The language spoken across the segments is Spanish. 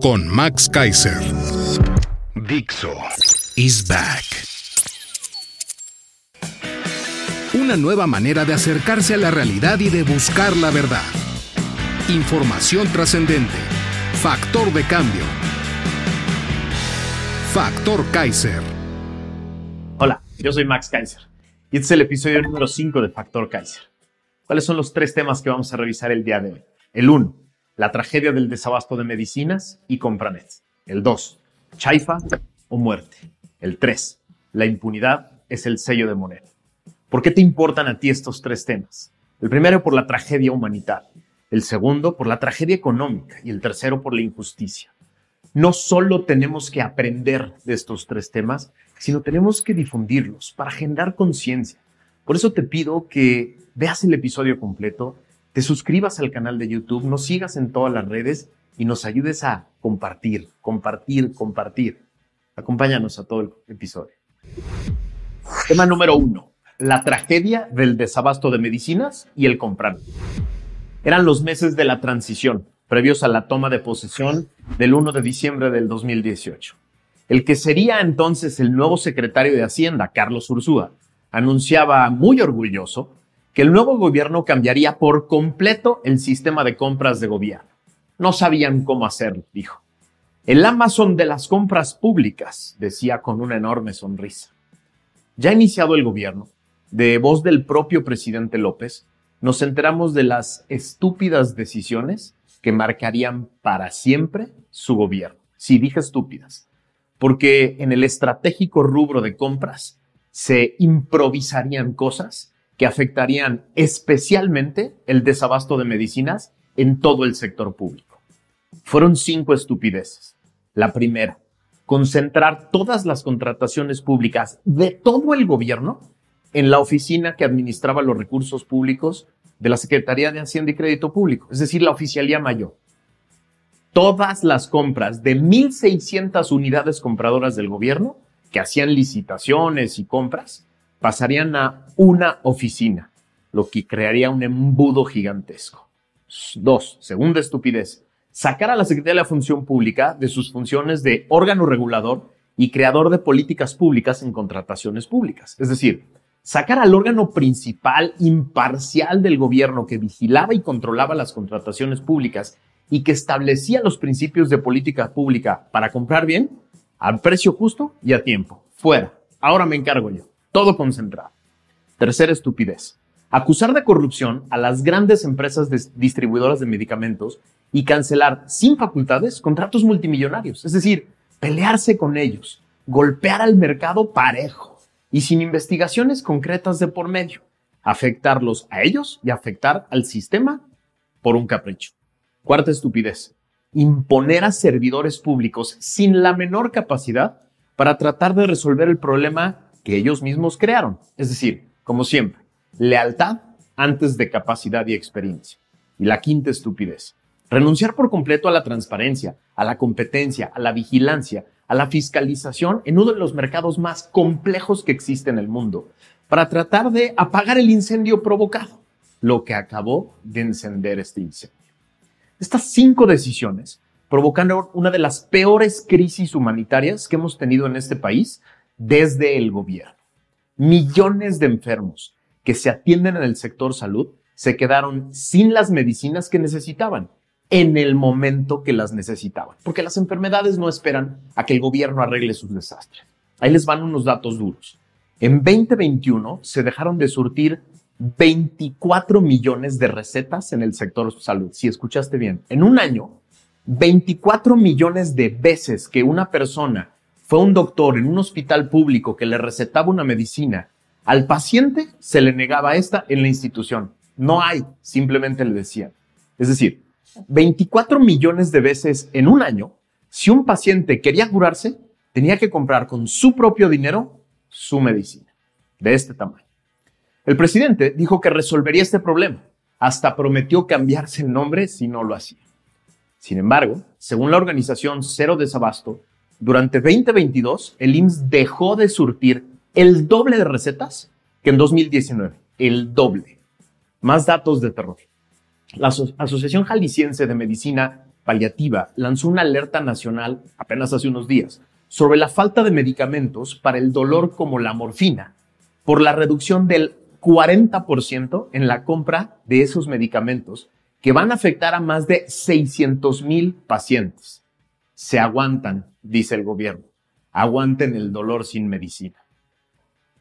con Max Kaiser. Dixo is back. Una nueva manera de acercarse a la realidad y de buscar la verdad. Información trascendente. Factor de cambio. Factor Kaiser. Hola, yo soy Max Kaiser y este es el episodio número 5 de Factor Kaiser. ¿Cuáles son los tres temas que vamos a revisar el día de hoy? El 1 la tragedia del desabasto de medicinas y Compranet. El 2, chaifa o muerte. El 3, la impunidad es el sello de moneda. ¿Por qué te importan a ti estos tres temas? El primero por la tragedia humanitaria, el segundo por la tragedia económica y el tercero por la injusticia. No solo tenemos que aprender de estos tres temas, sino tenemos que difundirlos para generar conciencia. Por eso te pido que veas el episodio completo te suscribas al canal de YouTube, nos sigas en todas las redes y nos ayudes a compartir, compartir, compartir. Acompáñanos a todo el episodio. Tema número uno, la tragedia del desabasto de medicinas y el comprar. Eran los meses de la transición, previos a la toma de posesión del 1 de diciembre del 2018. El que sería entonces el nuevo secretario de Hacienda, Carlos Ursúa, anunciaba muy orgulloso que el nuevo gobierno cambiaría por completo el sistema de compras de gobierno. No sabían cómo hacerlo, dijo. El Amazon de las compras públicas, decía con una enorme sonrisa. Ya iniciado el gobierno, de voz del propio presidente López, nos enteramos de las estúpidas decisiones que marcarían para siempre su gobierno. Sí, dije estúpidas, porque en el estratégico rubro de compras se improvisarían cosas que afectarían especialmente el desabasto de medicinas en todo el sector público. Fueron cinco estupideces. La primera, concentrar todas las contrataciones públicas de todo el gobierno en la oficina que administraba los recursos públicos de la Secretaría de Hacienda y Crédito Público, es decir, la Oficialía Mayor. Todas las compras de 1.600 unidades compradoras del gobierno que hacían licitaciones y compras pasarían a una oficina, lo que crearía un embudo gigantesco. Dos, segunda estupidez, sacar a la Secretaría de la Función Pública de sus funciones de órgano regulador y creador de políticas públicas en contrataciones públicas. Es decir, sacar al órgano principal imparcial del gobierno que vigilaba y controlaba las contrataciones públicas y que establecía los principios de política pública para comprar bien, al precio justo y a tiempo. Fuera. Ahora me encargo yo. Todo concentrado. Tercera estupidez. Acusar de corrupción a las grandes empresas distribuidoras de medicamentos y cancelar sin facultades contratos multimillonarios. Es decir, pelearse con ellos, golpear al mercado parejo y sin investigaciones concretas de por medio. Afectarlos a ellos y afectar al sistema por un capricho. Cuarta estupidez. Imponer a servidores públicos sin la menor capacidad para tratar de resolver el problema que ellos mismos crearon. Es decir, como siempre, lealtad antes de capacidad y experiencia. Y la quinta estupidez, renunciar por completo a la transparencia, a la competencia, a la vigilancia, a la fiscalización en uno de los mercados más complejos que existe en el mundo, para tratar de apagar el incendio provocado, lo que acabó de encender este incendio. Estas cinco decisiones provocaron una de las peores crisis humanitarias que hemos tenido en este país desde el gobierno. Millones de enfermos que se atienden en el sector salud se quedaron sin las medicinas que necesitaban en el momento que las necesitaban, porque las enfermedades no esperan a que el gobierno arregle sus desastres. Ahí les van unos datos duros. En 2021 se dejaron de surtir 24 millones de recetas en el sector salud. Si escuchaste bien, en un año, 24 millones de veces que una persona fue un doctor en un hospital público que le recetaba una medicina Al paciente se le negaba esta en la institución. No hay, simplemente le decían. Es decir, 24 millones de veces en un año, si un paciente quería curarse, tenía que comprar con su propio dinero su medicina, de este tamaño. El presidente dijo que resolvería este problema. Hasta prometió cambiarse el nombre si no lo hacía. Sin embargo, según la organización Cero Desabasto, durante 2022 el IMSS dejó de surtir el doble de recetas que en 2019. El doble. Más datos de terror. La Asociación Jalisciense de Medicina Paliativa lanzó una alerta nacional apenas hace unos días sobre la falta de medicamentos para el dolor como la morfina por la reducción del 40% en la compra de esos medicamentos que van a afectar a más de 600 mil pacientes. Se aguantan, dice el gobierno. Aguanten el dolor sin medicina.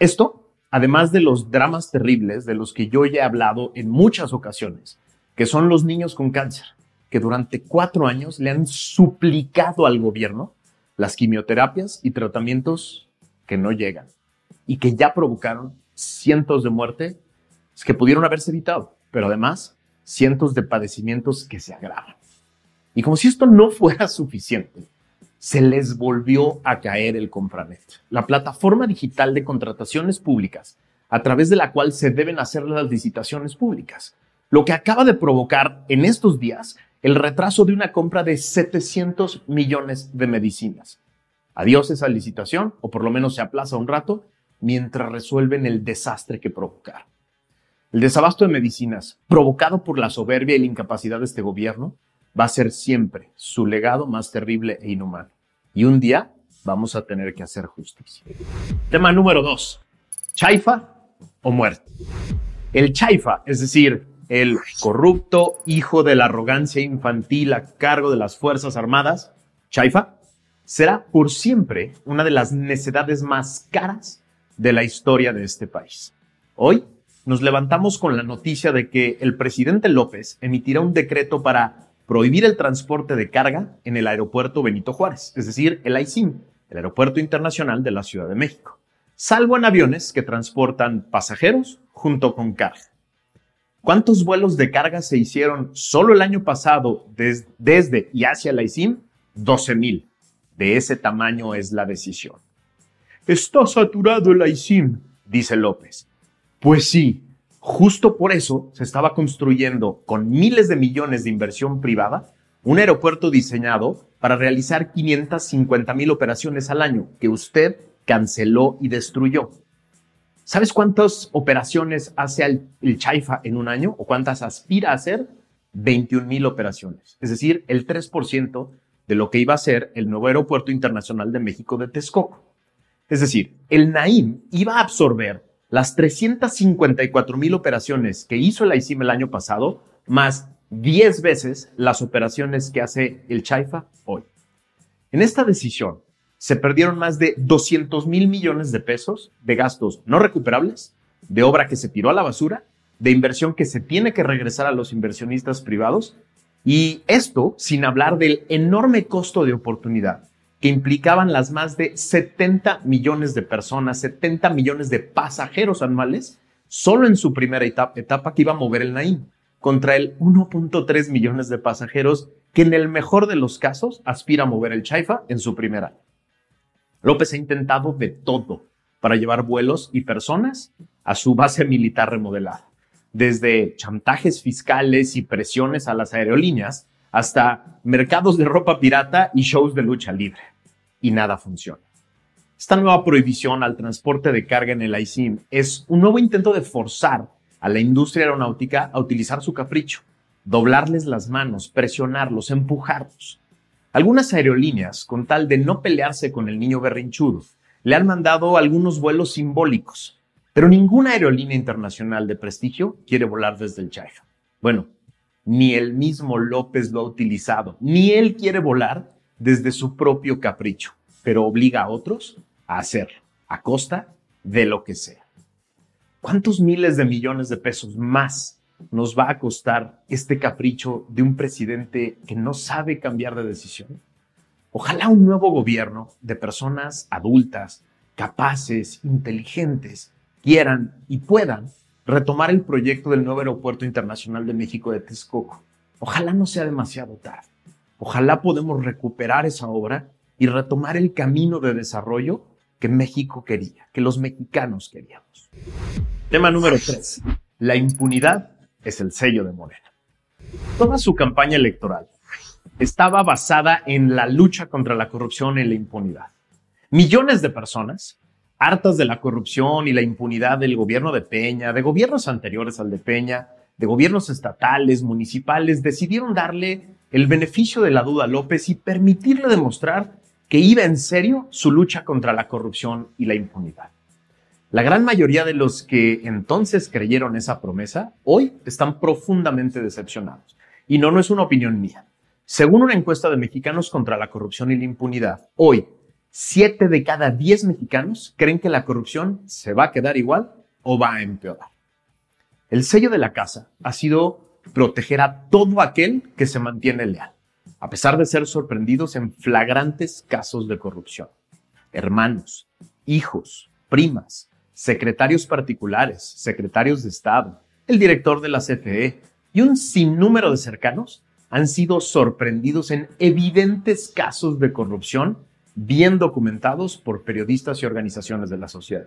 Esto, además de los dramas terribles de los que yo ya he hablado en muchas ocasiones, que son los niños con cáncer, que durante cuatro años le han suplicado al gobierno las quimioterapias y tratamientos que no llegan y que ya provocaron cientos de muertes que pudieron haberse evitado, pero además cientos de padecimientos que se agravan. Y como si esto no fuera suficiente, se les volvió a caer el Compranet, la plataforma digital de contrataciones públicas a través de la cual se deben hacer las licitaciones públicas, lo que acaba de provocar en estos días el retraso de una compra de 700 millones de medicinas. Adiós esa licitación, o por lo menos se aplaza un rato, mientras resuelven el desastre que provocaron. El desabasto de medicinas, provocado por la soberbia y la incapacidad de este gobierno, va a ser siempre su legado más terrible e inhumano. Y un día vamos a tener que hacer justicia. Tema número dos. Chaifa o muerte. El chaifa, es decir, el corrupto hijo de la arrogancia infantil a cargo de las Fuerzas Armadas, Chaifa, será por siempre una de las necedades más caras de la historia de este país. Hoy nos levantamos con la noticia de que el presidente López emitirá un decreto para prohibir el transporte de carga en el aeropuerto Benito Juárez, es decir, el AICIM, el Aeropuerto Internacional de la Ciudad de México, salvo en aviones que transportan pasajeros junto con carga. ¿Cuántos vuelos de carga se hicieron solo el año pasado desde y hacia la ICIM? 12 mil. De ese tamaño es la decisión. Está saturado el ICIM, dice López. Pues sí, justo por eso se estaba construyendo con miles de millones de inversión privada un aeropuerto diseñado para realizar 550 mil operaciones al año que usted canceló y destruyó. ¿Sabes cuántas operaciones hace el, Chaifa en un año o cuántas aspira a hacer? 21 mil operaciones. Es decir, el 3% de lo que iba a ser el nuevo Aeropuerto Internacional de México de Texcoco. Es decir, el Naim iba a absorber las 354 mil operaciones que hizo el AICIM el año pasado, más 10 veces las operaciones que hace el Chaifa hoy. En esta decisión, se perdieron más de 200 mil millones de pesos de gastos no recuperables, de obra que se tiró a la basura, de inversión que se tiene que regresar a los inversionistas privados, y esto sin hablar del enorme costo de oportunidad que implicaban las más de 70 millones de personas, 70 millones de pasajeros anuales, solo en su primera etapa, que iba a mover el Naim, contra el 1.3 millones de pasajeros que en el mejor de los casos aspira a mover el Chaifa en su primer año. López ha intentado de todo para llevar vuelos y personas a su base militar remodelada, desde chantajes fiscales y presiones a las aerolíneas hasta mercados de ropa pirata y shows de lucha libre. Y nada funciona. Esta nueva prohibición al transporte de carga en el ICIM es un nuevo intento de forzar a la industria aeronáutica a utilizar su capricho, doblarles las manos, presionarlos, empujarlos. Algunas aerolíneas, con tal de no pelearse con el niño berrinchudo, le han mandado algunos vuelos simbólicos, pero ninguna aerolínea internacional de prestigio quiere volar desde el Chaifa. Bueno, ni el mismo López lo ha utilizado, ni él quiere volar desde su propio capricho, pero obliga a otros a hacerlo, a costa de lo que sea. ¿Cuántos miles de millones de pesos más nos va a costar este capricho de un presidente que no sabe cambiar de decisión? Ojalá un nuevo gobierno de personas adultas, capaces, inteligentes, quieran y puedan retomar el proyecto del nuevo Aeropuerto Internacional de México de Texcoco. Ojalá no sea demasiado tarde. Ojalá podamos recuperar esa obra y retomar el camino de desarrollo que México quería, que los mexicanos queríamos. Tema número 3. La impunidad es el sello de Morena. Toda su campaña electoral estaba basada en la lucha contra la corrupción y la impunidad. Millones de personas, hartas de la corrupción y la impunidad del gobierno de Peña, de gobiernos anteriores al de Peña, de gobiernos estatales, municipales, decidieron darle el beneficio de la duda López y permitirle demostrar que iba en serio su lucha contra la corrupción y la impunidad. La gran mayoría de los que entonces creyeron esa promesa, hoy están profundamente decepcionados. Y no, no es una opinión mía. Según una encuesta de mexicanos contra la corrupción y la impunidad, hoy, siete de cada diez mexicanos creen que la corrupción se va a quedar igual o va a empeorar. El sello de la casa ha sido proteger a todo aquel que se mantiene leal, a pesar de ser sorprendidos en flagrantes casos de corrupción. Hermanos, hijos, primas, secretarios particulares, secretarios de Estado, el director de la CFE y un sinnúmero de cercanos han sido sorprendidos en evidentes casos de corrupción bien documentados por periodistas y organizaciones de la sociedad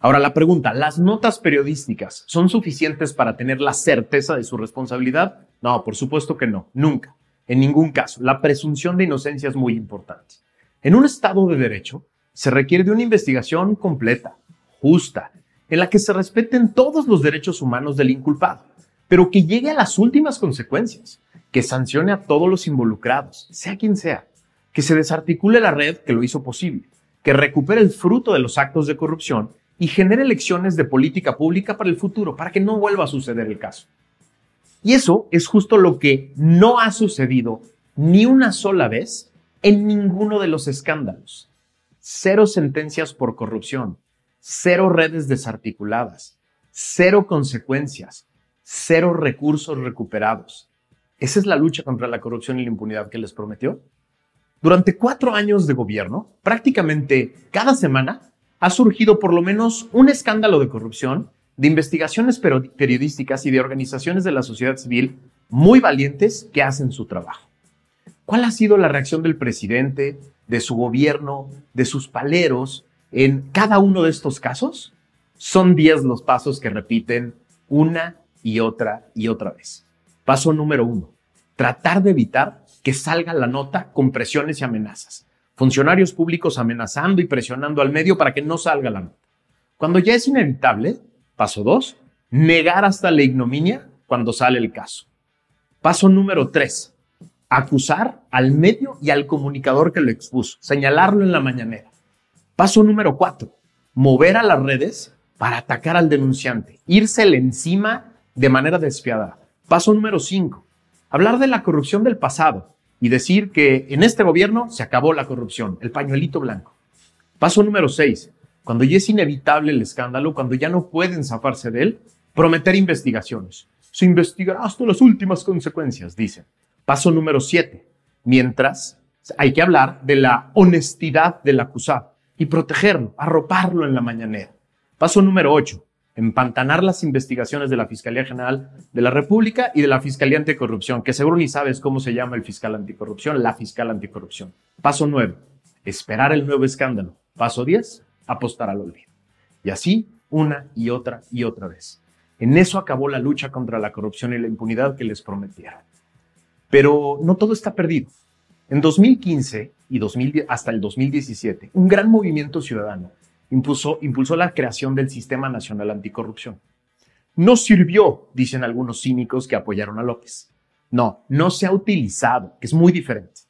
Ahora la pregunta, ¿las notas periodísticas son suficientes para tener la certeza de su responsabilidad? No, por supuesto que no, nunca, en ningún caso. La presunción de inocencia es muy importante. En un Estado de Derecho se requiere de una investigación completa, justa, en la que se respeten todos los derechos humanos del inculpado pero que llegue a las últimas consecuencias, que sancione a todos los involucrados, sea quien sea, que se desarticule la red que lo hizo posible, que recupere el fruto de los actos de corrupción y genere elecciones de política pública para el futuro, para que no vuelva a suceder el caso. Y eso es justo lo que no ha sucedido ni una sola vez en ninguno de los escándalos. Cero sentencias por corrupción, cero redes desarticuladas, cero consecuencias, cero recursos recuperados. ¿Esa es la lucha contra la corrupción y la impunidad que les prometió? Durante cuatro años de gobierno, prácticamente cada semana ha surgido por lo menos un escándalo de corrupción de investigaciones periodísticas y de organizaciones de la sociedad civil muy valientes que hacen su trabajo. ¿Cuál ha sido la reacción del presidente, de su gobierno, de sus paleros en cada uno de estos casos? Son diez los pasos que repiten una y otra y otra vez. Paso número uno, tratar de evitar que salga la nota con presiones y amenazas. Funcionarios públicos amenazando y presionando al medio para que no salga la nota. Cuando ya es inevitable, paso dos, negar hasta la ignominia cuando sale el caso. Paso número tres, acusar al medio y al comunicador que lo expuso, señalarlo en la mañanera. Paso número cuatro, mover a las redes para atacar al denunciante, írsele encima de manera despiadada. Paso número 5. Hablar de la corrupción del pasado y decir que en este gobierno se acabó la corrupción, el pañuelito blanco. Paso número 6. Cuando ya es inevitable el escándalo, cuando ya no pueden zafarse de él, prometer investigaciones. Se investigará hasta las últimas consecuencias, dicen. Paso número 7. Mientras hay que hablar de la honestidad del acusado y protegerlo, arroparlo en la mañanera. Paso número 8 empantanar las investigaciones de la Fiscalía General de la República y de la Fiscalía Anticorrupción, que seguro ni sabes cómo se llama el fiscal anticorrupción, la fiscal anticorrupción. Paso 9, esperar el nuevo escándalo. Paso 10, apostar al olvido. Y así una y otra y otra vez. En eso acabó la lucha contra la corrupción y la impunidad que les prometieron. Pero no todo está perdido. En 2015 y hasta el 2017, un gran movimiento ciudadano impulsó, impulsó la creación del Sistema Nacional Anticorrupción. No sirvió, dicen algunos cínicos que apoyaron a López. No, no se ha utilizado, que es muy diferente.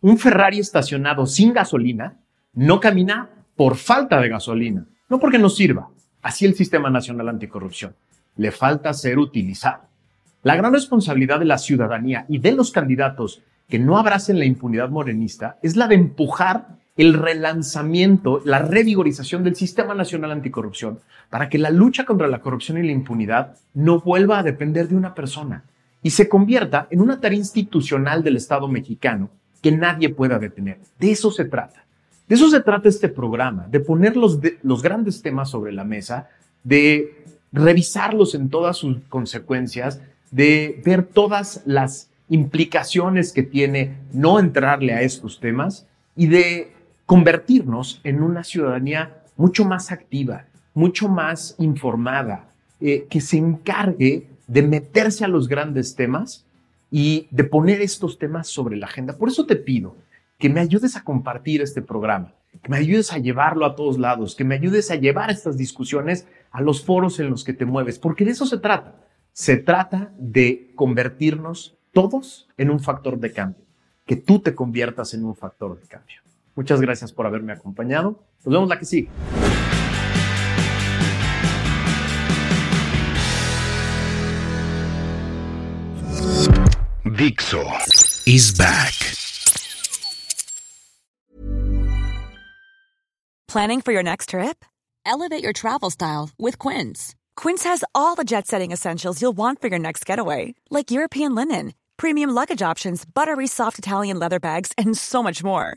Un Ferrari estacionado sin gasolina no camina por falta de gasolina, no porque no sirva. Así el Sistema Nacional Anticorrupción. Le falta ser utilizado. La gran responsabilidad de la ciudadanía y de los candidatos que no abracen la impunidad morenista es la de empujar el relanzamiento, la revigorización del Sistema Nacional Anticorrupción para que la lucha contra la corrupción y la impunidad no vuelva a depender de una persona y se convierta en una tarea institucional del Estado mexicano que nadie pueda detener. De eso se trata, De eso se trata este programa, de poner los, los grandes temas sobre la mesa, de revisarlos en todas sus consecuencias, de ver todas las implicaciones que tiene no entrarle a estos temas y de convertirnos en una ciudadanía mucho más activa, mucho más informada, eh, que se encargue de meterse a los grandes temas y de poner estos temas sobre la agenda. Por eso te pido que me ayudes a compartir este programa, que me ayudes a llevarlo a todos lados, que me ayudes a llevar estas discusiones a los foros en los que te mueves, porque de eso se trata. Se trata de convertirnos todos en un factor de cambio, que tú te conviertas en un factor de cambio. Muchas gracias por haberme acompañado. Nos vemos la que sigue. Dixo is back. Planning for your next trip? Elevate your travel style with Quince. Quince has all the jet setting essentials you'll want for your next getaway, like European linen, premium luggage options, buttery soft Italian leather bags, and so much more.